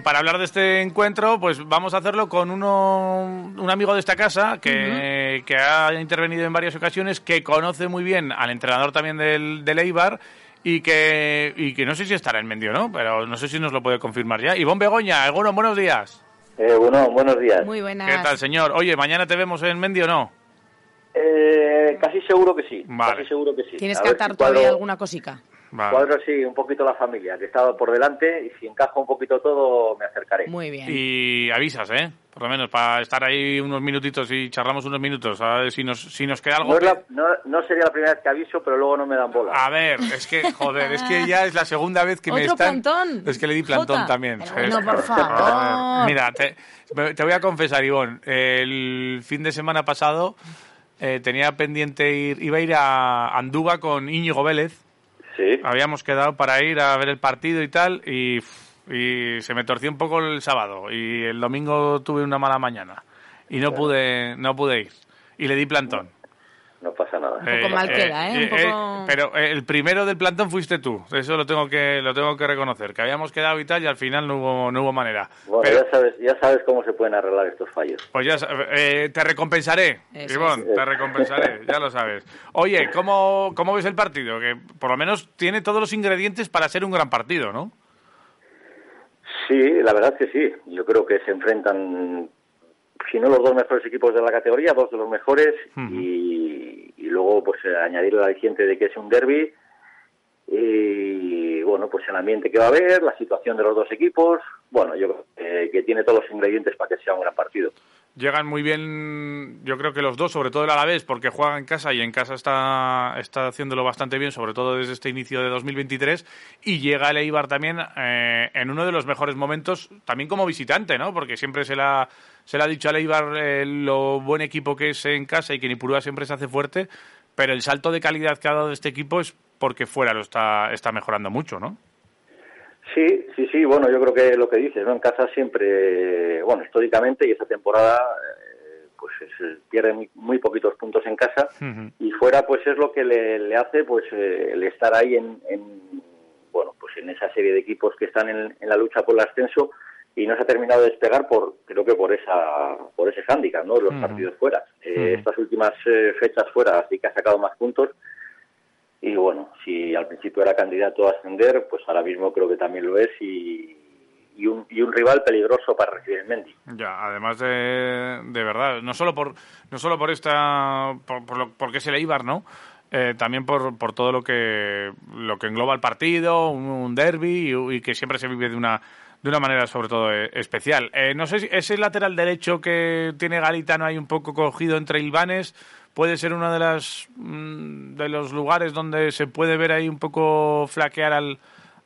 Y para hablar de este encuentro, pues vamos a hacerlo con uno, un amigo de esta casa que, que ha intervenido en varias ocasiones, que conoce muy bien al entrenador también del, del Eibar y que, y que no sé si estará en Mendio, ¿no? Pero no sé si nos lo puede confirmar ya. Ivonne Begoña, algunos buenos días. Eh, bueno, buenos días. Muy buenas. ¿Qué tal, señor? Oye, ¿mañana te vemos en Mendio o no? Eh, casi seguro que sí. Vale. Casi seguro que sí. ¿Tienes A que atar si todavía cuadro- alguna cosica? Vale. Cuadro sí, un poquito la familia, que estaba por delante y si encaja un poquito todo me acercaré. Muy bien. Y avisas, ¿eh? Por lo menos para estar ahí unos minutitos y charlamos unos minutos, a ver si nos, si nos queda algo. No, es que- la- no, no sería la primera vez que aviso, pero luego no me dan bola. A ver, es que, joder, es que ya es la segunda vez que me ¿Otro están... plantón? Es que le di plantón Jota. también. Bueno, por favor. Mira, te, te voy a confesar, Ivonne, el fin de semana pasado eh, tenía pendiente ir, iba a ir a Andúba con Íñigo Vélez, Sí. habíamos quedado para ir a ver el partido y tal, y, y se me torció un poco el sábado, y el domingo tuve una mala mañana, y no pude, no pude ir, y le di plantón. No pasa nada. poco mal queda, ¿eh? Un poco- pero eh, el primero del plantón fuiste tú, eso lo tengo que lo tengo que reconocer, que habíamos quedado y tal y al final no hubo no hubo manera. Bueno, Pero, ya sabes, ya sabes cómo se pueden arreglar estos fallos. pues ya eh, te recompensaré, Eso Ivonne, es. te recompensaré, ya lo sabes. Oye, ¿cómo, ¿cómo ves el partido? Que por lo menos tiene todos los ingredientes para ser un gran partido, ¿no? Sí, la verdad es que sí. Yo creo que se enfrentan, si no los dos mejores equipos de la categoría, dos de los mejores y luego pues eh, añadir el aliciente de que es un derby y bueno, pues el ambiente que va a haber, la situación de los dos equipos, bueno, yo creo que, tiene todos los ingredientes para que sea un gran partido. Llegan muy bien, yo creo que los dos, sobre todo el Alavés, porque juega en casa y en casa está, está haciéndolo bastante bien, sobre todo desde este inicio de 2023. Y llega el Eibar también eh, en uno de los mejores momentos, también como visitante, ¿no? Porque siempre se le ha, se le ha dicho al Eibar eh, lo buen equipo que es en casa y que Nipurúa siempre se hace fuerte, pero el salto de calidad que ha dado este equipo es porque fuera lo está, está mejorando mucho, ¿no? Sí, sí, sí, bueno, yo creo que lo que dices, ¿no? En casa siempre, bueno, históricamente y esta temporada, eh, pues es- pierde muy, muy poquitos puntos en casa y fuera, pues es lo que le, le hace, pues, eh, el estar ahí en, en, bueno, pues en esa serie de equipos que están en, en la lucha por el ascenso y no se ha terminado de despegar por, creo que por esa, por ese hándicap, ¿no? Los partidos fuera. Eh. Estas últimas eh, fechas fuera sí que ha sacado más puntos y bueno, si al principio era candidato a ascender, pues ahora mismo creo que también lo es y, y, un, y un rival peligroso para recibir el Mendy. Ya, además de, de verdad, no solo por no solo por esta por, por lo, porque es el Eibar, ¿no? Eh, también por, por todo lo que lo que engloba el partido, un, un derby y, y que siempre se vive de una de una manera sobre todo eh, especial. Eh, no sé si ese lateral derecho que tiene Galitano ahí un poco cogido entre Ilvanes puede ser uno de las mm, de los lugares donde se puede ver ahí un poco flaquear al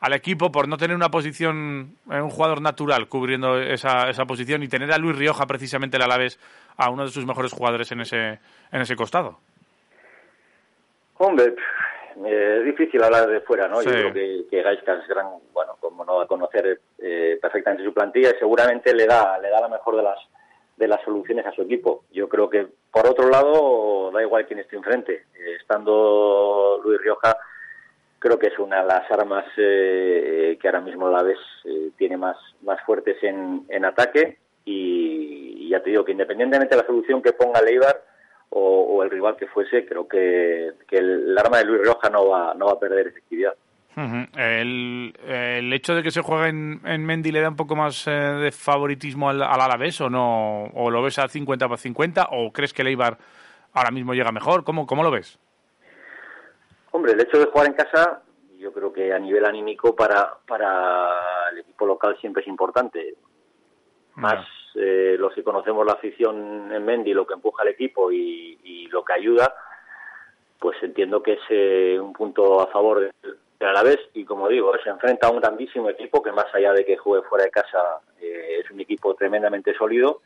al equipo por no tener una posición, eh, un jugador natural cubriendo esa, esa posición y tener a Luis Rioja precisamente el Alavés a uno de sus mejores jugadores en ese, en ese costado. Hombre, es difícil hablar de fuera, ¿no? Sí. Yo creo que, que Gaisca es gran, bueno, como no va a conocer eh, perfectamente su plantilla, y seguramente le da, le da la mejor de las de las soluciones a su equipo. Yo creo que, por otro lado, da igual quién esté enfrente. Eh, estando Luis Rioja, creo que es una de las armas eh, que ahora mismo la vez eh, tiene más, más fuertes en, en ataque y, y ya te digo que independientemente de la solución que ponga Leibar o, o el rival que fuese, creo que, que el, arma de Luis Rioja no va, no va a perder efectividad. El, el hecho de que se juegue en, en Mendy le da un poco más eh, de favoritismo al, al Alavés o no, o lo ves a 50 por 50 o crees que el Eibar ahora mismo llega mejor, ¿cómo, cómo lo ves? Hombre, el hecho de jugar en casa, yo creo que a nivel anímico para, para el equipo local siempre es importante. Más eh, los que conocemos la afición en Mendy, lo que empuja al equipo ayuda, pues entiendo que es eh, un punto a favor del, del Alavés y como digo, se enfrenta a un grandísimo equipo que más allá de que juegue fuera de casa eh, es un equipo tremendamente sólido.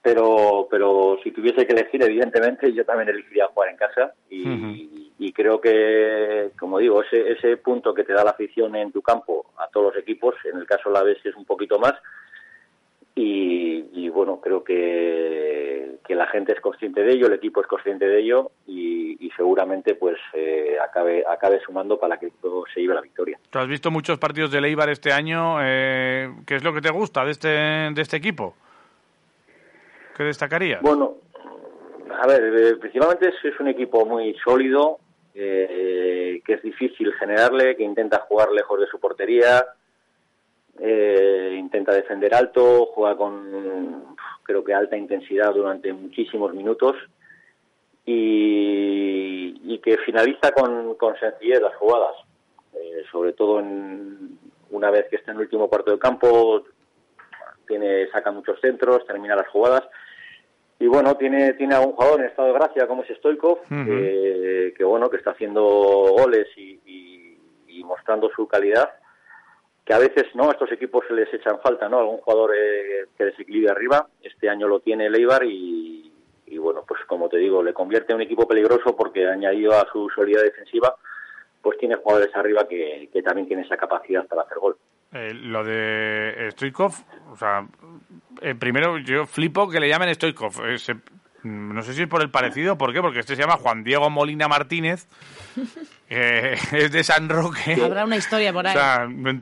Pero pero si tuviese que elegir evidentemente yo también elegiría jugar en casa y, y creo que como digo ese ese punto que te da la afición en tu campo a todos los equipos en el caso de la vez es un poquito más y, y bueno creo que, que la gente es consciente de ello, el equipo es consciente de ello y, seguramente pues eh, acabe, acabe sumando para que todo se lleve la victoria. Tú has visto muchos partidos de Leibar este año. Eh, ¿Qué es lo que te gusta de este, de este equipo? ¿Qué destacarías? Bueno, a ver, eh, principalmente es, un equipo muy sólido, que es difícil generarle, que intenta jugar lejos de su portería, intenta defender alto, juega con creo que alta intensidad durante muchísimos minutos y, que finaliza con, sencillez las jugadas, eh, sobre todo en, una vez que está en el último cuarto del campo, tiene, saca muchos centros, termina las jugadas. Y bueno, tiene, tiene a un jugador en estado de gracia como es Stoikov, que, bueno, que está haciendo goles y, mostrando su calidad que a veces no estos equipos se les echan falta no algún jugador eh, que desequilibre arriba. Este año lo tiene Leibar y, bueno pues como te digo le convierte en un equipo peligroso porque añadido a su solidez defensiva pues tiene jugadores arriba que, también tienen esa capacidad para hacer gol. Eh, lo de Stoikov o sea eh, primero yo flipo que le llamen Stoikov no sé si es por el parecido por qué porque este se llama Juan Diego Molina Martínez es de San Roque. Habrá una historia por ahí.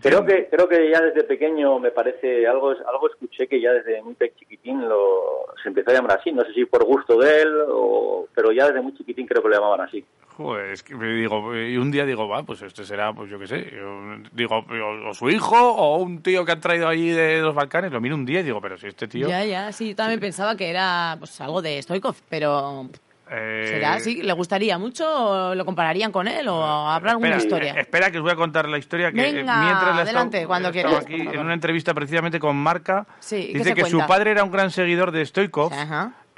creo que creo que ya desde pequeño me parece algo algo escuché que ya desde muy chiquitín lo se empezó a llamar así. No sé si por gusto de él o pero ya desde muy chiquitín creo que lo llamaban así. Joder, es que me digo y un día digo va pues este será pues yo qué sé digo o, su hijo o un tío que han traído allí de los Balcanes lo miro un día y digo pero si este tío ya ya sí yo también pensaba que era pues algo de Stoikov pero eh, ¿Será así? ¿Le gustaría mucho? ¿O ¿Lo compararían con él? ¿O habrá alguna historia? espera, que os voy a contar la historia. Que Venga, mientras adelante, cuando quieras. aquí en una entrevista precisamente con Marca. dice que su padre era un gran seguidor de Stoikov.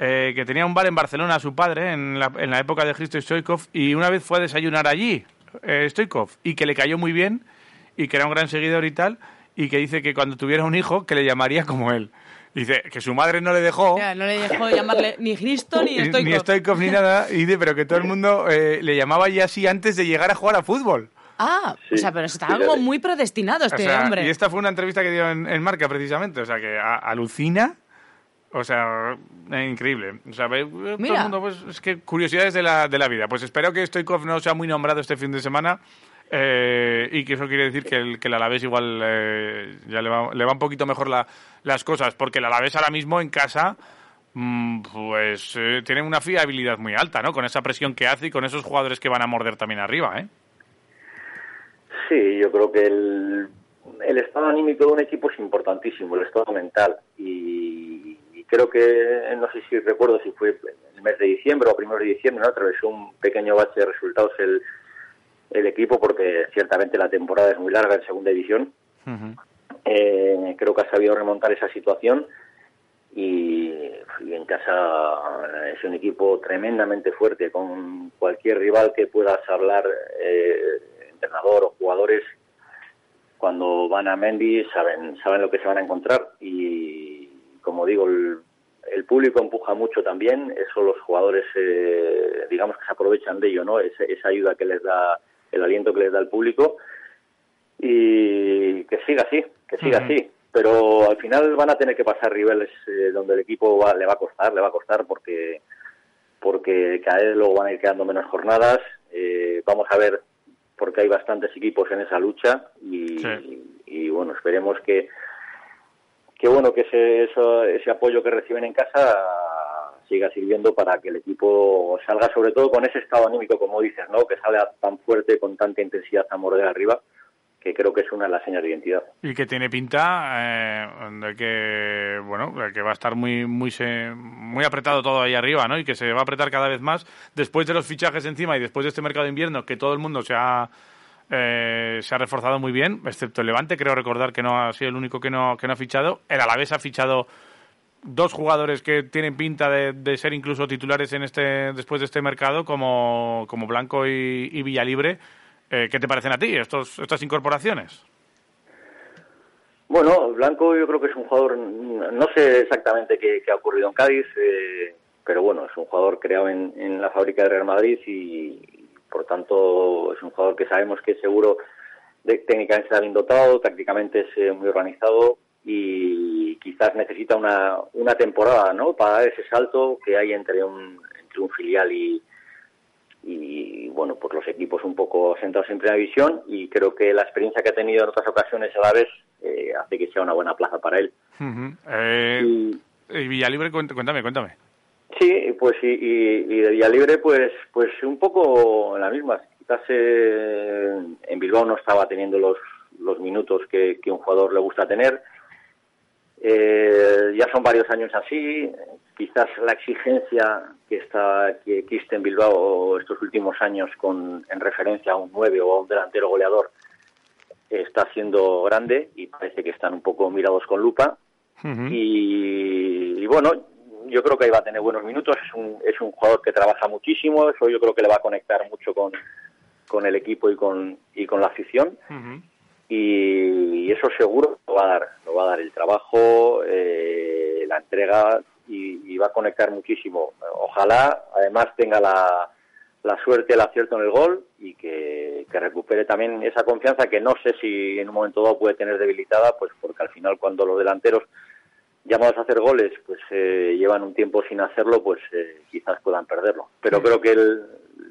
Eh, que tenía un bar en Barcelona, su padre, en la, en la época de Cristo Stoikov. Y una vez fue a desayunar allí, eh, Stoikov. Y que le cayó muy bien. Y que era un gran seguidor y tal. Y que dice que cuando tuviera un hijo, que le llamaría como él. Dice que su madre no le dejó. no le dejó llamarle ni Cristo ni Stoikov. Ni Stoikov ni nada. Y dice, pero que todo el mundo eh, le llamaba ya así antes de llegar a jugar a fútbol. Ah, o sea, pero está algo muy predestinado este hombre. Y esta fue una entrevista que dio en, Marca precisamente. O sea, que alucina. O sea, increíble. O sea, todo el mundo, pues, es que curiosidades de la, de la vida. Pues espero que Stoikov no sea muy nombrado este fin de semana eh, y que eso quiere decir que el, que el Alavés igual eh, ya le va, le va, un poquito mejor la, las cosas, porque el Alavés ahora mismo en casa mm, pues eh, tiene una fiabilidad muy alta, ¿no? Con esa presión que hace y con esos jugadores que van a morder también arriba, ¿eh? Sí, yo creo que el, el estado anímico de un equipo es importantísimo, el estado mental. Y, creo que, no sé si recuerdo si fue el mes de diciembre o primero de diciembre, ¿no? atravesó un pequeño bache de resultados el, el equipo porque ciertamente la temporada es muy larga en segunda división. eh, creo que ha sabido remontar esa situación y, en casa es un equipo tremendamente fuerte con cualquier rival que puedas hablar, eh, entrenador o jugadores, cuando van a Mendy saben, saben lo que se van a encontrar y como digo, el, público empuja mucho también, eso los jugadores eh, digamos que se aprovechan de ello, ¿no? esa ayuda que les da el aliento que les da el público y que siga así, que siga así. Pero al final van a tener que pasar niveles eh, donde el equipo le va a costar, le va a costar porque porque cada vez luego van a ir quedando menos jornadas. Eh, vamos a ver porque hay bastantes equipos en esa lucha y, bueno, esperemos que que bueno que ese, ese apoyo que reciben en casa siga sirviendo para que el equipo salga sobre todo con ese estado anímico, como dices, ¿no? que salga tan fuerte, con tanta intensidad a morder arriba, que creo que es una de las señas de identidad. Y que tiene pinta eh, de que, bueno, que va a estar muy, muy, muy apretado todo ahí arriba, ¿no? Y que se va a apretar cada vez más después de los fichajes encima y después de este mercado de invierno, que todo el mundo se ha... Eh, se ha reforzado muy bien, excepto el Levante, creo recordar que no ha sido el único que no, que no ha fichado. El Alavés ha fichado dos jugadores que tienen pinta de, ser incluso titulares en este después de este mercado, como, como Blanco y, Villalibre. Eh, ¿Qué te parecen a ti estos, estas incorporaciones? Bueno, Blanco yo creo que es un jugador, no sé exactamente qué, ha ocurrido en Cádiz, eh, pero bueno, es un jugador creado en, la fábrica de Real Madrid y, por tanto es un jugador que sabemos que seguro de, técnicamente está bien dotado, tácticamente es eh, muy organizado y quizás necesita una, una temporada, ¿no? Para dar ese salto que hay entre un, entre un filial y, y bueno, pues los equipos un poco sentados en primera división y creo que la experiencia que ha tenido en otras ocasiones a la vez eh, hace que sea una buena plaza para él. eh, y, Villalibre, cuéntame, cuéntame. Sí, pues y, y, de Villalibre, pues, pues un poco la misma. Quizás eh, en Bilbao no estaba teniendo los, los minutos que, que un jugador le gusta tener. Eh, ya son varios años así. Quizás la exigencia que está que existe en Bilbao estos últimos años con en referencia a un 9 o a un delantero goleador está siendo grande y parece que están un poco mirados con lupa. y, bueno, yo creo que ahí va a tener buenos minutos. Es un, es un jugador que trabaja muchísimo. Eso yo creo que le va a conectar mucho con, con el equipo y con, y con la afición y eso seguro lo va a dar, lo va a dar el trabajo, eh, la entrega y, va a conectar muchísimo. Ojalá además tenga la, la suerte, el acierto en el gol y que, recupere también esa confianza que no sé si en un momento dado puede tener debilitada, pues porque al final cuando los delanteros llamados a hacer goles pues eh, llevan un tiempo sin hacerlo, pues eh, quizás puedan perderlo. Pero creo que el,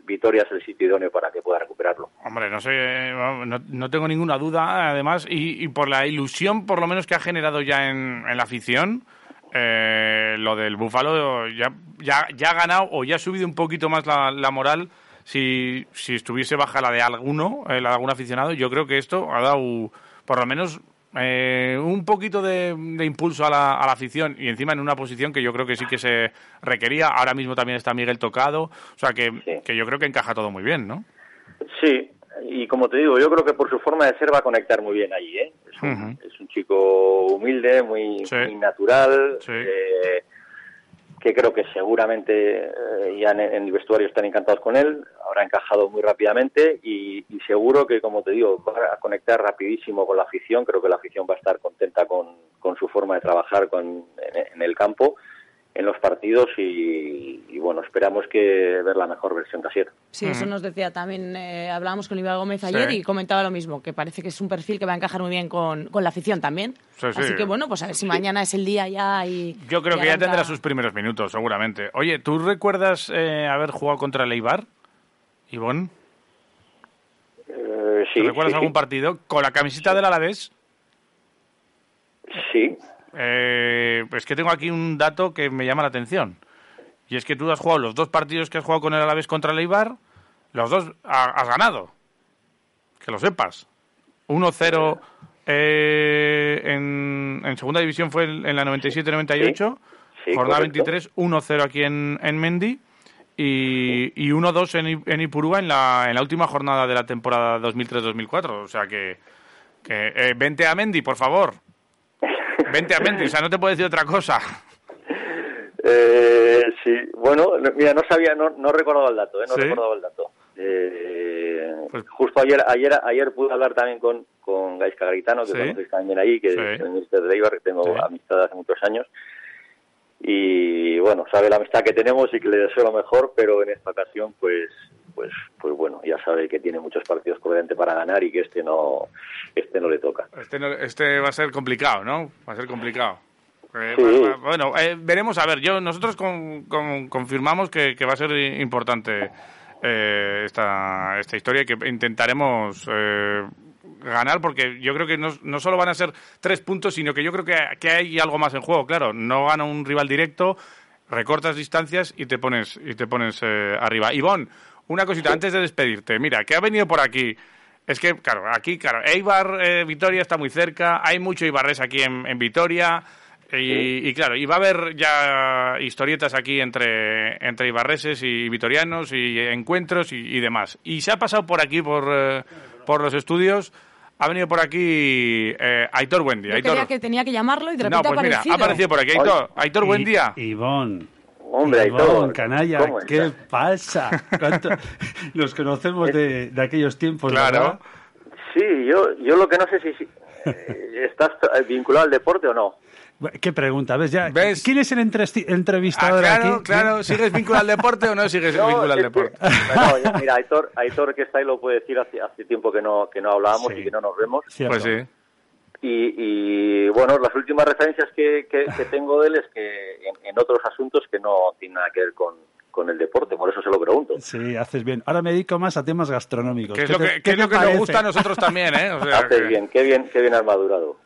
Vitoria es el sitio idóneo para que pueda recuperarlo. Hombre, no sé, no, tengo ninguna duda, además, y, por la ilusión, por lo menos, que ha generado ya en, la afición, eh, lo del Búfalo ya, ya, ya ha ganado o ya ha subido un poquito más la, moral. Si, si estuviese baja la de alguno, eh, la de algún aficionado, yo creo que esto ha dado, por lo menos, eh, un poquito de, impulso a la, afición y encima en una posición que yo creo que sí que se requería. Ahora mismo también está Miguel tocado, o sea que, que yo creo que encaja todo muy bien, ¿no? Sí, y como te digo, yo creo que por su forma de ser va a conectar muy bien allí. ¿eh? Es, un, es un chico humilde, muy, natural. Eh, que creo que seguramente eh, ya en, el vestuario están encantados con él, habrá encajado muy rápidamente y, seguro que, como te digo, va a conectar rapidísimo con la afición, creo que la afición va a estar contenta con, con su forma de trabajar con, en, el campo en los partidos y, bueno, esperamos que ver la mejor versión de Asier. Sí, eso nos decía también, eh, hablábamos con Iván Gómez ayer y comentaba lo mismo, que parece que es un perfil que va a encajar muy bien con, con la afición también. Así que bueno, pues a ver si mañana es el día ya y... Yo creo que ya tendrá sus primeros minutos, seguramente. Oye, ¿tú recuerdas eh, haber jugado contra el Eibar, Ivón? Eh, sí, ¿Recuerdas algún partido con la camiseta del Alavés? Sí. Eh, es que tengo aquí un dato que me llama la atención. Y es que tú has jugado los dos partidos que has jugado con el Alavés contra el Eibar, los dos has ganado. Que lo sepas. 1-0 eh, en, segunda división fue en la 97-98. jornada 23, 1-0 aquí en, en Mendy. Y, y 1-2 en, en Ipurúa en la, en la última jornada de la temporada 2003-2004. O sea que, que eh, vente a Mendy, por favor. Vente a mente, o sea, no te puedo decir otra cosa. Eh, sí, bueno, mira, no sabía, no, no recordaba el dato, ¿eh? no recordaba el dato. Eh, pues justo ayer, ayer, ayer pude hablar también con, con Gaisca Garitano, que conocéis también ahí, que es el ministro de Eibar, que tengo amistad hace muchos años. Y bueno, sabe la amistad que tenemos y que le deseo lo mejor, pero en esta ocasión, pues pues pues bueno, ya sabe que tiene muchos partidos por delante para ganar y que este no este no le toca. Este, este va a ser complicado, ¿no? Va a ser complicado. Eh, bueno, eh, veremos a ver. Yo nosotros confirmamos que, va a ser importante eh, esta, esta historia y que intentaremos ganar porque yo creo que no, no, solo van a ser tres puntos, sino que yo creo que, que hay algo más en juego. Claro, no gana un rival directo, recortas distancias y te pones y te pones arriba. Ivonne, una cosita antes de despedirte. Mira, que ha venido por aquí. Es que, claro, aquí, claro, Eibar, eh, Vitoria está muy cerca, hay mucho Ibarres aquí en, en Vitoria. Y, claro, y va a haber ya historietas aquí entre, entre ibarreses y vitorianos y encuentros y, demás. Y se ha pasado por aquí, por, eh, por los estudios, ha venido por aquí eh, Aitor Buendía. Aitor... que tenía que llamarlo y de repente no, pues mira, ha aparecido por aquí. Aitor, Aitor Buendía. Ivonne. Hombre, Ivonne, canalla, ¿qué pasa? Los conocemos de, de, aquellos tiempos, claro. Sí, yo, yo lo que no sé si, eh, estás vinculado al deporte o no. ¿Qué pregunta? ¿Ves ya? ¿Quién es el entrevistador ah, claro, aquí? Claro, ¿sigues vinculado al deporte o no sigues vinculado al deporte? mira, Aitor, Aitor, que está ahí lo puede decir hace, hace tiempo que no, que no hablábamos y que no nos vemos. Pues sí. Y, bueno, las últimas referencias que, tengo de él es que en, otros asuntos que no tienen nada que ver con, con el deporte, por eso se lo pregunto. Sí, haces bien. Ahora me dedico más a temas gastronómicos. ¿Qué es lo que, es lo que nos gusta a nosotros también, ¿eh? haces bien, qué bien, qué bien armadurado.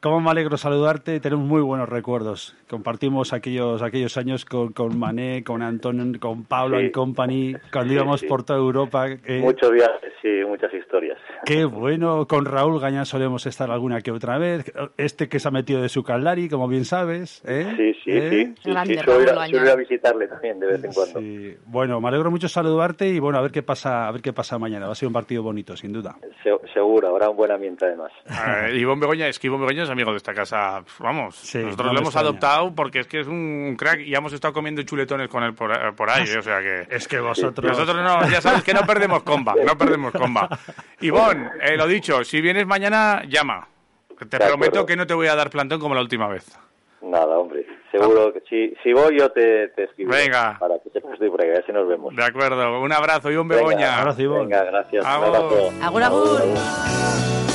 ¿Cómo, me alegro saludarte? Tenemos muy buenos recuerdos. Compartimos aquellos, aquellos años con, con Mané, con Antonio, con Pablo en Company, cuando íbamos por toda Europa. Eh. Muchos viajes, sí, muchas historias. Qué bueno. Con Raúl Gañán solemos estar alguna que otra vez. Este que se ha metido de su Caldari, como bien sabes. ¿eh? Sí, sí, ¿Eh? sí. sí, a visitarle también de vez en cuando. Bueno, me alegro mucho saludarte y bueno, a ver qué pasa, a ver qué pasa mañana. Va a ser un partido bonito, sin duda. seguro, habrá un buen ambiente además. y Ivonne Begoña, es que Ivonne Begoña es amigo de esta casa. Vamos, nosotros lo hemos adoptado porque es que es un crack y hemos estado comiendo chuletones con él por, ahí, o sea que... Es que vosotros... Nosotros no, ya sabes que no perdemos comba, no perdemos comba. Ivonne, eh, lo dicho, si vienes mañana, llama. Te prometo que no te voy a dar plantón como la última vez. Nada, hombre. Seguro que si, si voy yo te, te escribo. Venga. Para que sepas estoy por ahí, así nos vemos. De acuerdo. Un abrazo, y un Begoña. Venga, gracias. Agur. Un abrazo. agur. agur.